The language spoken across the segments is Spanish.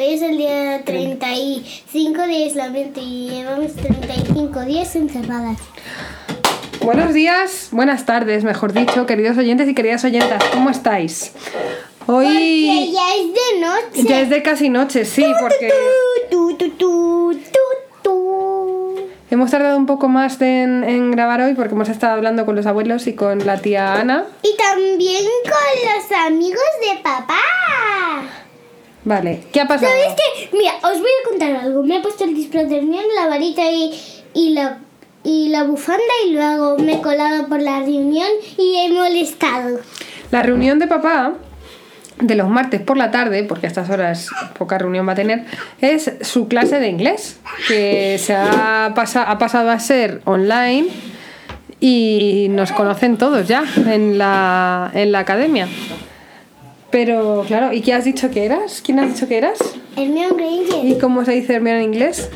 Hoy es el día 35 de aislamiento y llevamos 35 días encerradas. Buenos días, buenas tardes, mejor dicho, queridos oyentes y queridas oyentas, ¿cómo estáis? Porque Hoy ya es de noche. ya es de casi noche, sí, porque hemos tardado un poco más en grabar hoy porque hemos estado hablando con los abuelos y con la tía Ana. Y también con los amigos de papá. Vale, ¿qué ha pasado? ¿Sabes qué? Mira, os voy a contar algo. Me he puesto el disfraz de reunión, la varita y, y la y la bufanda y luego me he colado por la reunión y he molestado. La reunión de papá de los martes por la tarde, porque a estas horas poca reunión va a tener, es su clase de inglés, que se ha, pasa- ha pasado a ser online y nos conocen todos ya en la, en la academia. Pero claro, ¿y qué has dicho que eras? ¿Quién has dicho que eras? Hermione Granger. ¿Y cómo se dice Hermione en inglés?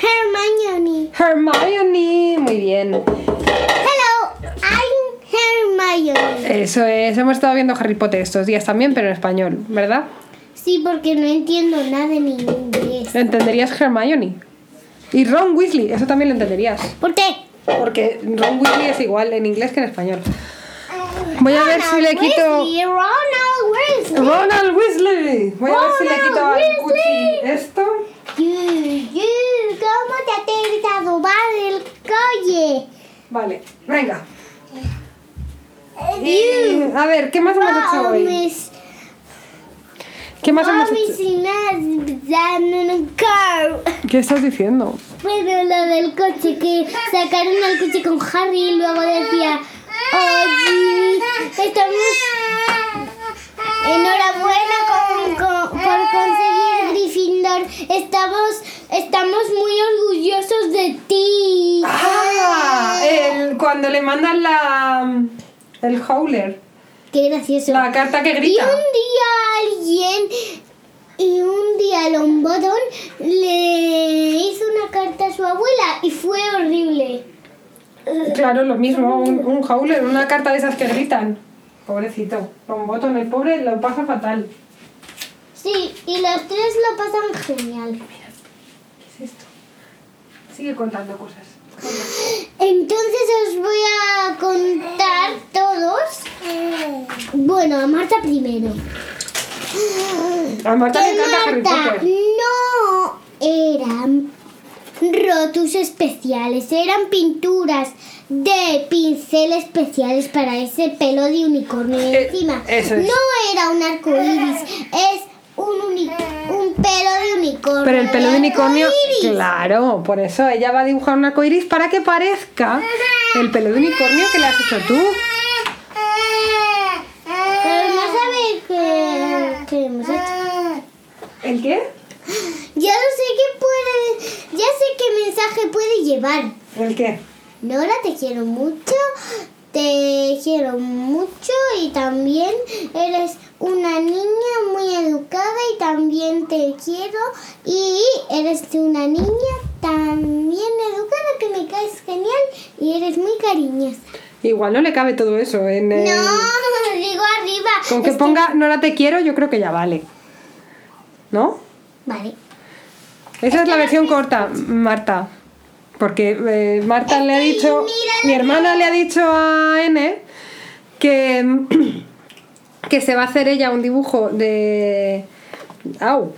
Hermione. Hermione, muy bien. Hello, I'm Hermione. Eso es, hemos estado viendo Harry Potter estos días también, pero en español, ¿verdad? Sí, porque no entiendo nada en inglés. Entenderías Hermione. Y Ron Weasley, eso también lo entenderías. ¿Por qué? Porque Ron Weasley es igual en inglés que en español. Voy a ver si le quito. Weasley, Ronald Weasley. Ronald Weasley. Voy a ver si le quito al. Cuchi esto. ¿Cómo te atreves a robar el coche? Vale, venga. Y, a ver, ¿qué más hemos hecho hoy? ¿Qué más hemos hecho? ¿Qué estás diciendo? Bueno, lo del coche, que sacaron el coche con Harry y luego decía, oh Jimmy, estamos enhorabuena con- con- por conseguir Gryffindor, estamos, estamos muy orgullosos de ti. Ah, el- cuando le mandan la el howler, Qué gracioso. la carta que Y grita. un día alguien, y un día Lombodón le hizo una carta a su abuela y fue horrible. Claro, lo mismo, un, un howler, una carta de esas que gritan. Pobrecito, Longbottom, el pobre lo pasa fatal. Sí, y los tres lo pasan genial. ¿Qué es esto? Sigue contando cosas. Entonces os voy a contar todos. Bueno, a Marta primero. A Marta le Que encanta Harry Marta Potter. no eran rotus especiales, eran pinturas de pincel especiales para ese pelo de unicornio. Eh, encima, eso es. no era un arco iris, es un, un pelo de unicornio. Pero el pelo de unicornio, claro, por eso ella va a dibujar un arco iris para que parezca el pelo de unicornio que le has hecho tú. Pero no sabe qué, qué hemos hecho. ¿El qué? Ya lo sé que puede, ya sé qué mensaje puede llevar. ¿El qué? Nora, te quiero mucho, te quiero mucho y también eres una niña muy educada y también te quiero y eres una niña también educada que me caes genial y eres muy cariñosa. Igual no le cabe todo eso en el- No, digo arriba. Con que Es ponga Nora te quiero, yo creo que ya vale. ¿No? Vale. Esa es la versión corta, Marta. Porque eh, Marta le ha dicho, mi hermana le ha dicho a N que, que se va a hacer ella un dibujo de... Au,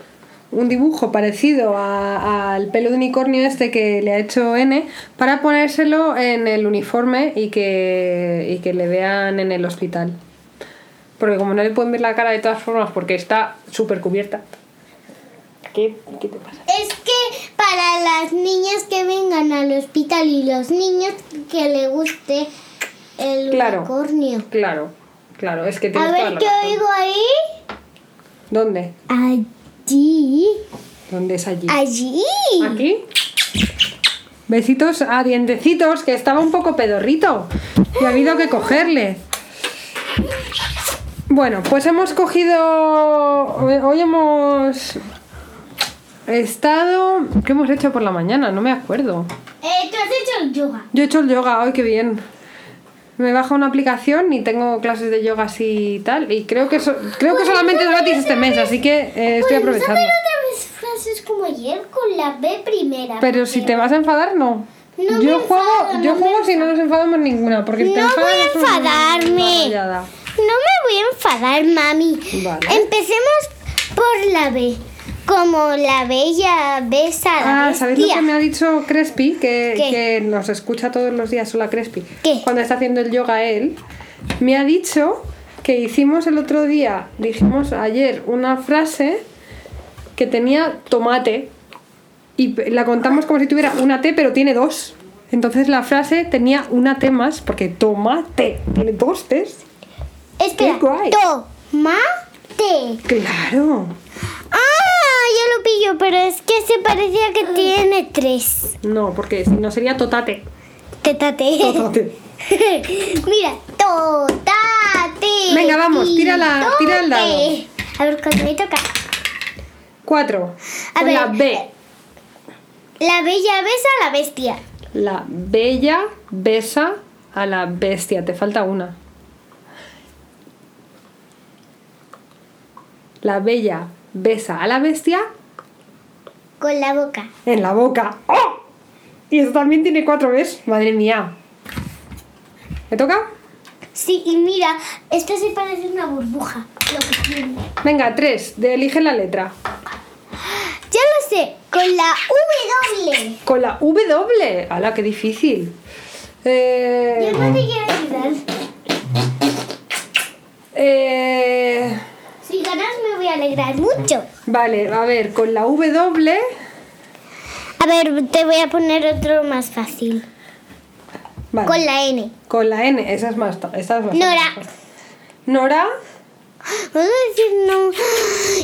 un dibujo parecido al pelo de unicornio este que le ha hecho N para ponérselo en el uniforme y que, y que le vean en el hospital. Porque como no le pueden ver la cara de todas formas porque está súper cubierta. ¿Qué, ¿Qué te pasa? Las niñas que vengan al hospital y los niños que le guste el Claro. unicornio. Claro, claro, es que A ver qué oigo ahí. ¿Dónde? Allí. ¿Dónde es allí? Allí. ¿Aquí? Besitos a dientecitos, que estaba un poco pedorrito. Y ha habido que cogerle. Bueno, pues hemos cogido. Hoy hemos estado. ¿Qué hemos hecho por la mañana? No me acuerdo. Eh, tú has hecho el yoga. Yo he hecho el yoga hoy, qué bien. Me bajo una aplicación y tengo clases de yoga así y tal. Y creo que, so- creo que solamente es gratis este mes, así que eh, estoy ¿Podemos aprovechando. hacer otra vez ayer con la B primera. Pero si te vas a enfadar, no. No yo juego, enfado, yo no juego si no nos enfadamos ninguna, porque te No enfadas voy a enfadarme. No me voy a enfadar, mami. Vale. Empecemos por la B. Como la bella besa a la Ah, ¿sabéis lo que me ha dicho Crespi? Que, nos escucha todos los días, hola Crespi. ¿Qué? Cuando está haciendo el yoga él, me ha dicho que hicimos el otro día, dijimos ayer una frase que tenía tomate y la contamos como si tuviera una T, pero tiene dos. Entonces la frase tenía una T más, porque tomate tiene dos T's. Espera. Tomate. Claro. Pillo, pero es que se parecía que tiene tres. No, porque si no sería totate. Tetate. Totate. Mira, totate. Venga, vamos, tira la- tira el dado. A ver, cuando me toca. Cuatro. A ver. la B. La bella besa a la bestia. La bella besa a la bestia. Te falta una. La bella besa a la bestia Con la boca. en la boca. ¡Oh! Y eso también tiene cuatro veces. Madre mía. ¿Me toca? Sí, y mira, esto se parece a una burbuja. Lo que tiene. Venga, tres. De elige la letra. Ya lo sé, con la W. Con la W. ¡Hala, qué difícil! Eh, Yo no te quiero ayudar. eh, ganas me voy a alegrar mucho. vale, a ver, con la W. A ver, te voy a poner otro más fácil. Vale. Con la N. Con la N, esa es más. Esa es bastante Nora. Nora, ¿Puedo decir no?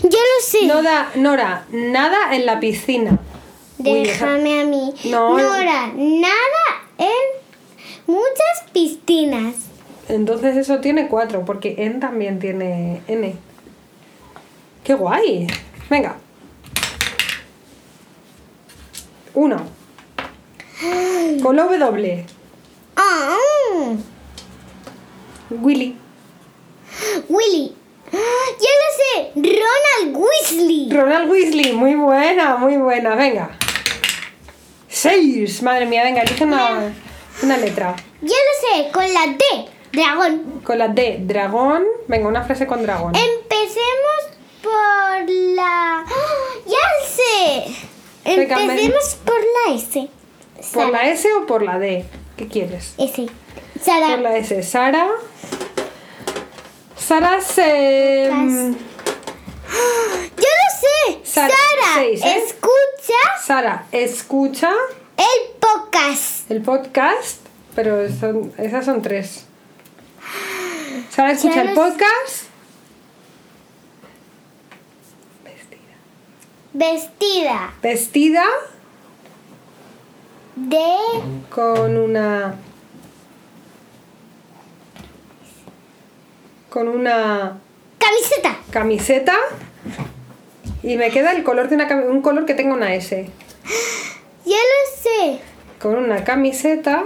Yo lo sé. Nora, Nora, nada en la piscina. Uy, esa- Déjame a mí. No. Nora, nada en muchas piscinas. Entonces eso tiene cuatro, porque N también tiene N. ¡Qué guay! Venga. Uno. Con la W. Ah, Willy. Willy. Ya lo sé. Ronald Weasley. Ronald Weasley, muy buena, muy buena. Venga. Seis. Madre mía, venga, elige una, una letra. Ya lo sé. Con la D. Dragón. Con la D, dragón. Venga, una frase con dragón. Empecemos por la. ¡Ah! ¡Ya sé! Empecemos por la S. ¿Por la. S o por la D? ¿Qué quieres? S. Sara. Por la S. Sara. Sara se. mm, ¡Ya lo sé! Sara, Sara, seis, ¿eh? escucha Sara escucha el podcast. el podcast, pero son, esas son tres. Sara escucha el podcast. Vestida Vestida de. con una. Con una Camiseta. camiseta. Y me queda el color de una un color que tenga una S. Ya lo sé. Con una camiseta.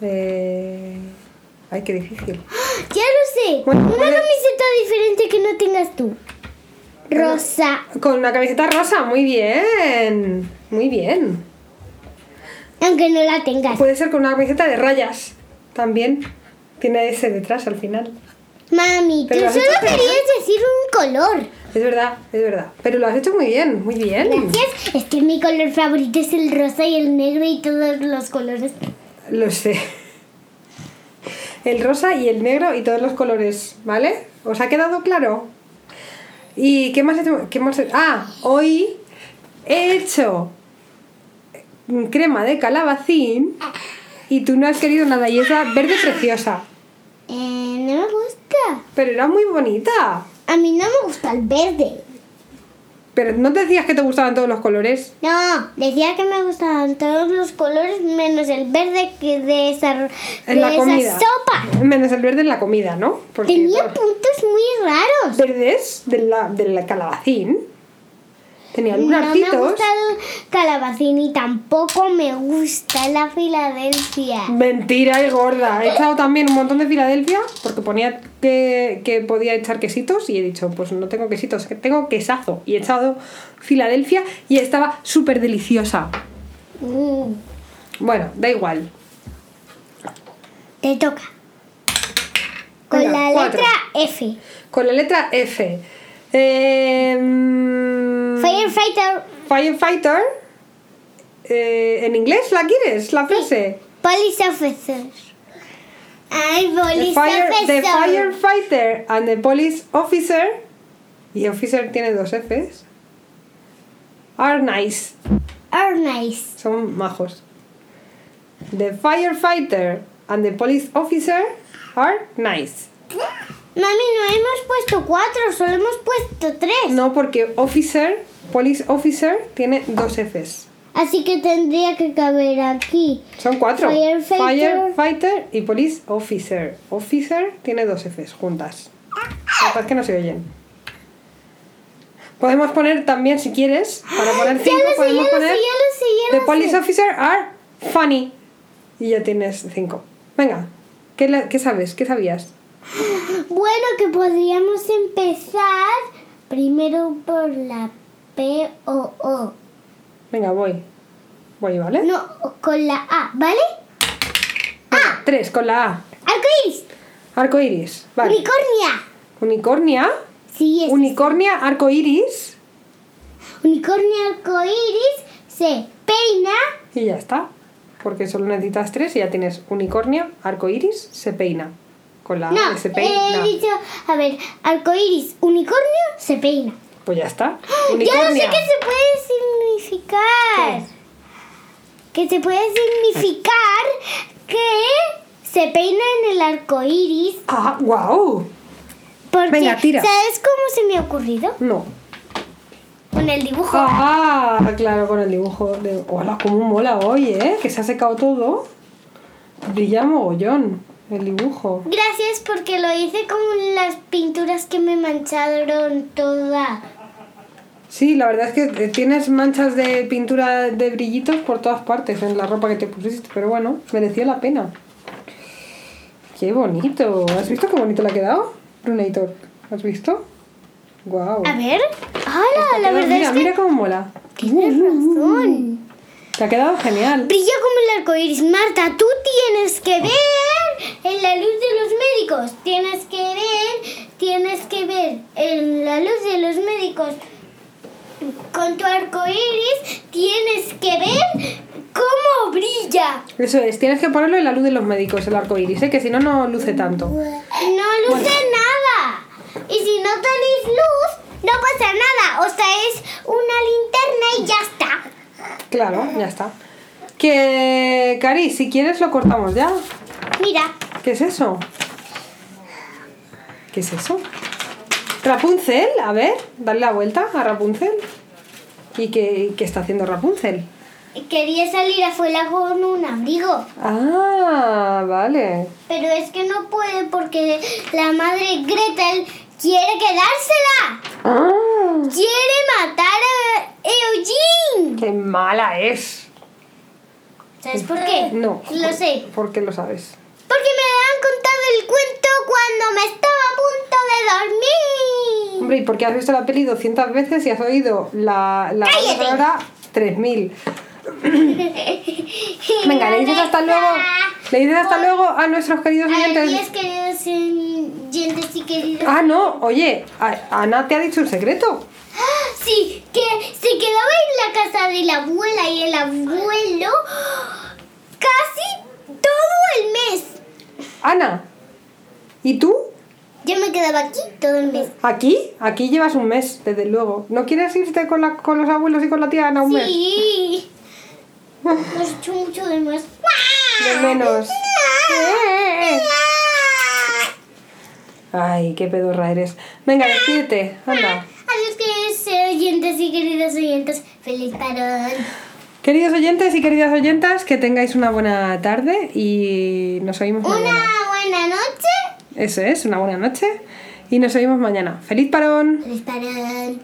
Eh... Ay, qué difícil. Ya sé. Bueno, Una camiseta diferente que no tengas tú. Rosa. Con una camiseta rosa, muy bien. Muy bien. Aunque no la tengas. Puede ser con una camiseta de rayas. También. Tiene ese detrás al final. Mami, tú Pero has solo bien. querías decir un color. Es verdad, es verdad. Pero lo has hecho muy bien, muy bien. Gracias. Es que mi color favorito es el rosa y el negro y todos los colores. Lo sé. El rosa y el negro y todos los colores, ¿vale? ¿Os ha quedado claro? ¿Y qué más he hecho? ¿Qué más he- Ah, hoy he hecho crema de calabacín y tú no has querido nada y esa verde preciosa. Eh, no me gusta. Pero era muy bonita. A mí no me gusta el verde. Pero no te decías que te gustaban todos los colores. No, decía que me gustaban todos los colores menos el verde que de esa, de En la esa comida. sopa. Menos el verde en la comida, ¿no? Porque Tenía puntos muy raros. verdes del, la- del calabacín. Tenía No me lunarcitos. gusta el calabacín y tampoco me gusta la Filadelfia. Mentira y gorda. He echado también un montón de Filadelfia porque ponía que, que podía echar quesitos y he dicho, pues no tengo quesitos, que tengo quesazo. Y he echado Filadelfia y estaba súper deliciosa. Mm, Bueno, da igual. te toca. Con Venga, la cuatro. letra F. Con la letra F. Eh, Firefighter. Firefighter. Eh, ¿En inglés la quieres? La frase. Police officer. Ay, The, police fire- the officer. firefighter and the police officer. Y officer tiene dos Fs. Are nice. Are nice. Son majos. The firefighter and the police officer are nice. Mami, no hemos puesto cuatro, solo hemos puesto tres. No, porque officer, police officer, tiene dos Fs. Así que tendría que caber aquí. Son cuatro. Firefighter. Firefighter y police officer. Officer tiene dos Fs juntas. La verdad es que no se oyen. Podemos poner también, si quieres, para poner cinco, sé, podemos sé, poner sé, The police officer are funny. Y ya tienes cinco. Venga, ¿qué, la- qué sabes? ¿Qué sabías? Bueno, que podríamos empezar primero por la P o O. Venga, voy. Voy, ¿vale? No, con la A, ¿vale? Venga, tres con la A. Arcoíris. Arco iris. Vale. Unicornia. Unicornia. Sí, es. Unicornia, arco iris. Unicornia arcoíris se peina. Y ya está. Porque solo necesitas tres y ya tienes unicornia, arco iris, se peina. Con la A No, se peina. he dicho, a ver, arcoíris, unicornio, se peina. Pues ya está. Ya no sé Unicornia. qué se puede significar. Que se puede significar que se peina en el arco iris. Ah, wow. Porque, Venga, tira. ¿sabes cómo se me ha ocurrido? No. Con el dibujo. Ah, claro, con el dibujo de. Hola, cómo mola hoy, ¿eh? Que se ha secado todo. Brilla mogollón el dibujo. Gracias porque lo hice con las pinturas que me mancharon toda. Sí, la verdad es que tienes manchas de pintura de brillitos por todas partes en la ropa que te pusiste, pero bueno, mereció la pena. Qué bonito. ¿Has visto qué bonito le ha quedado? Brunator. ¿Has visto? Guau. A ver. ¡Hala! La verdad mira, es que mira cómo mola. tienes razón. Te ha quedado genial. Brilla como el arco iris. Marta, tú tienes que ver en la luz de los médicos. Tienes que ver, tienes que ver en la luz de los médicos con tu arco iris. Tienes que ver cómo brilla. Eso es, tienes que ponerlo en la luz de los médicos, el arco iris, ¿eh? que si no, no luce tanto. No luce nada. Y si no tenéis luz, no pasa nada. O sea, es una linterna y ya está. Claro, ya está. Que, Cari, si quieres lo cortamos ya. Mira, ¿Qué es eso? ¿Qué es eso? Rapunzel, a ver, dale la vuelta a Rapunzel. ¿Y qué, qué está haciendo Rapunzel? quería salir afuera con un abrigo. Ah, vale. Pero es que no puede porque la madre Gretel quiere quedársela. Ah, Quiere matar a Eugene. ¡Qué mala es! ¿Sabes por qué? No. Lo sé. ¿Por qué lo sabes? Porque me han contado el cuento cuando me estaba a punto de dormir. Hombre, ¿y por qué has visto la peli 200 veces y has oído la, la sonora 3000? Venga, le dices hasta luego. Le dices hasta luego a nuestros queridos oyentes. Adiós, queridos oyentes y queridos. Ah, no, oye, Ana te ha dicho un secreto. Sí, que se quedaba en la casa de la abuela y el abuelo casi todo el mes. Ana, ¿y tú? Yo me quedaba aquí todo el mes. ¿Aquí? Aquí llevas un mes, desde luego. ¿No quieres irte con, la, con los abuelos y con la tía Ana un mes? Sí. Los echo mucho de más. De menos. Ay, qué pedorra eres. Venga, despídete, anda. Adiós, queridos oyentes y queridos oyentes. Feliz parón. Queridos oyentes y queridas oyentas, que tengáis una buena tarde y nos oímos Una mañana. buena noche. Eso es, una buena noche y nos oímos mañana. ¡Feliz parón! Feliz parón.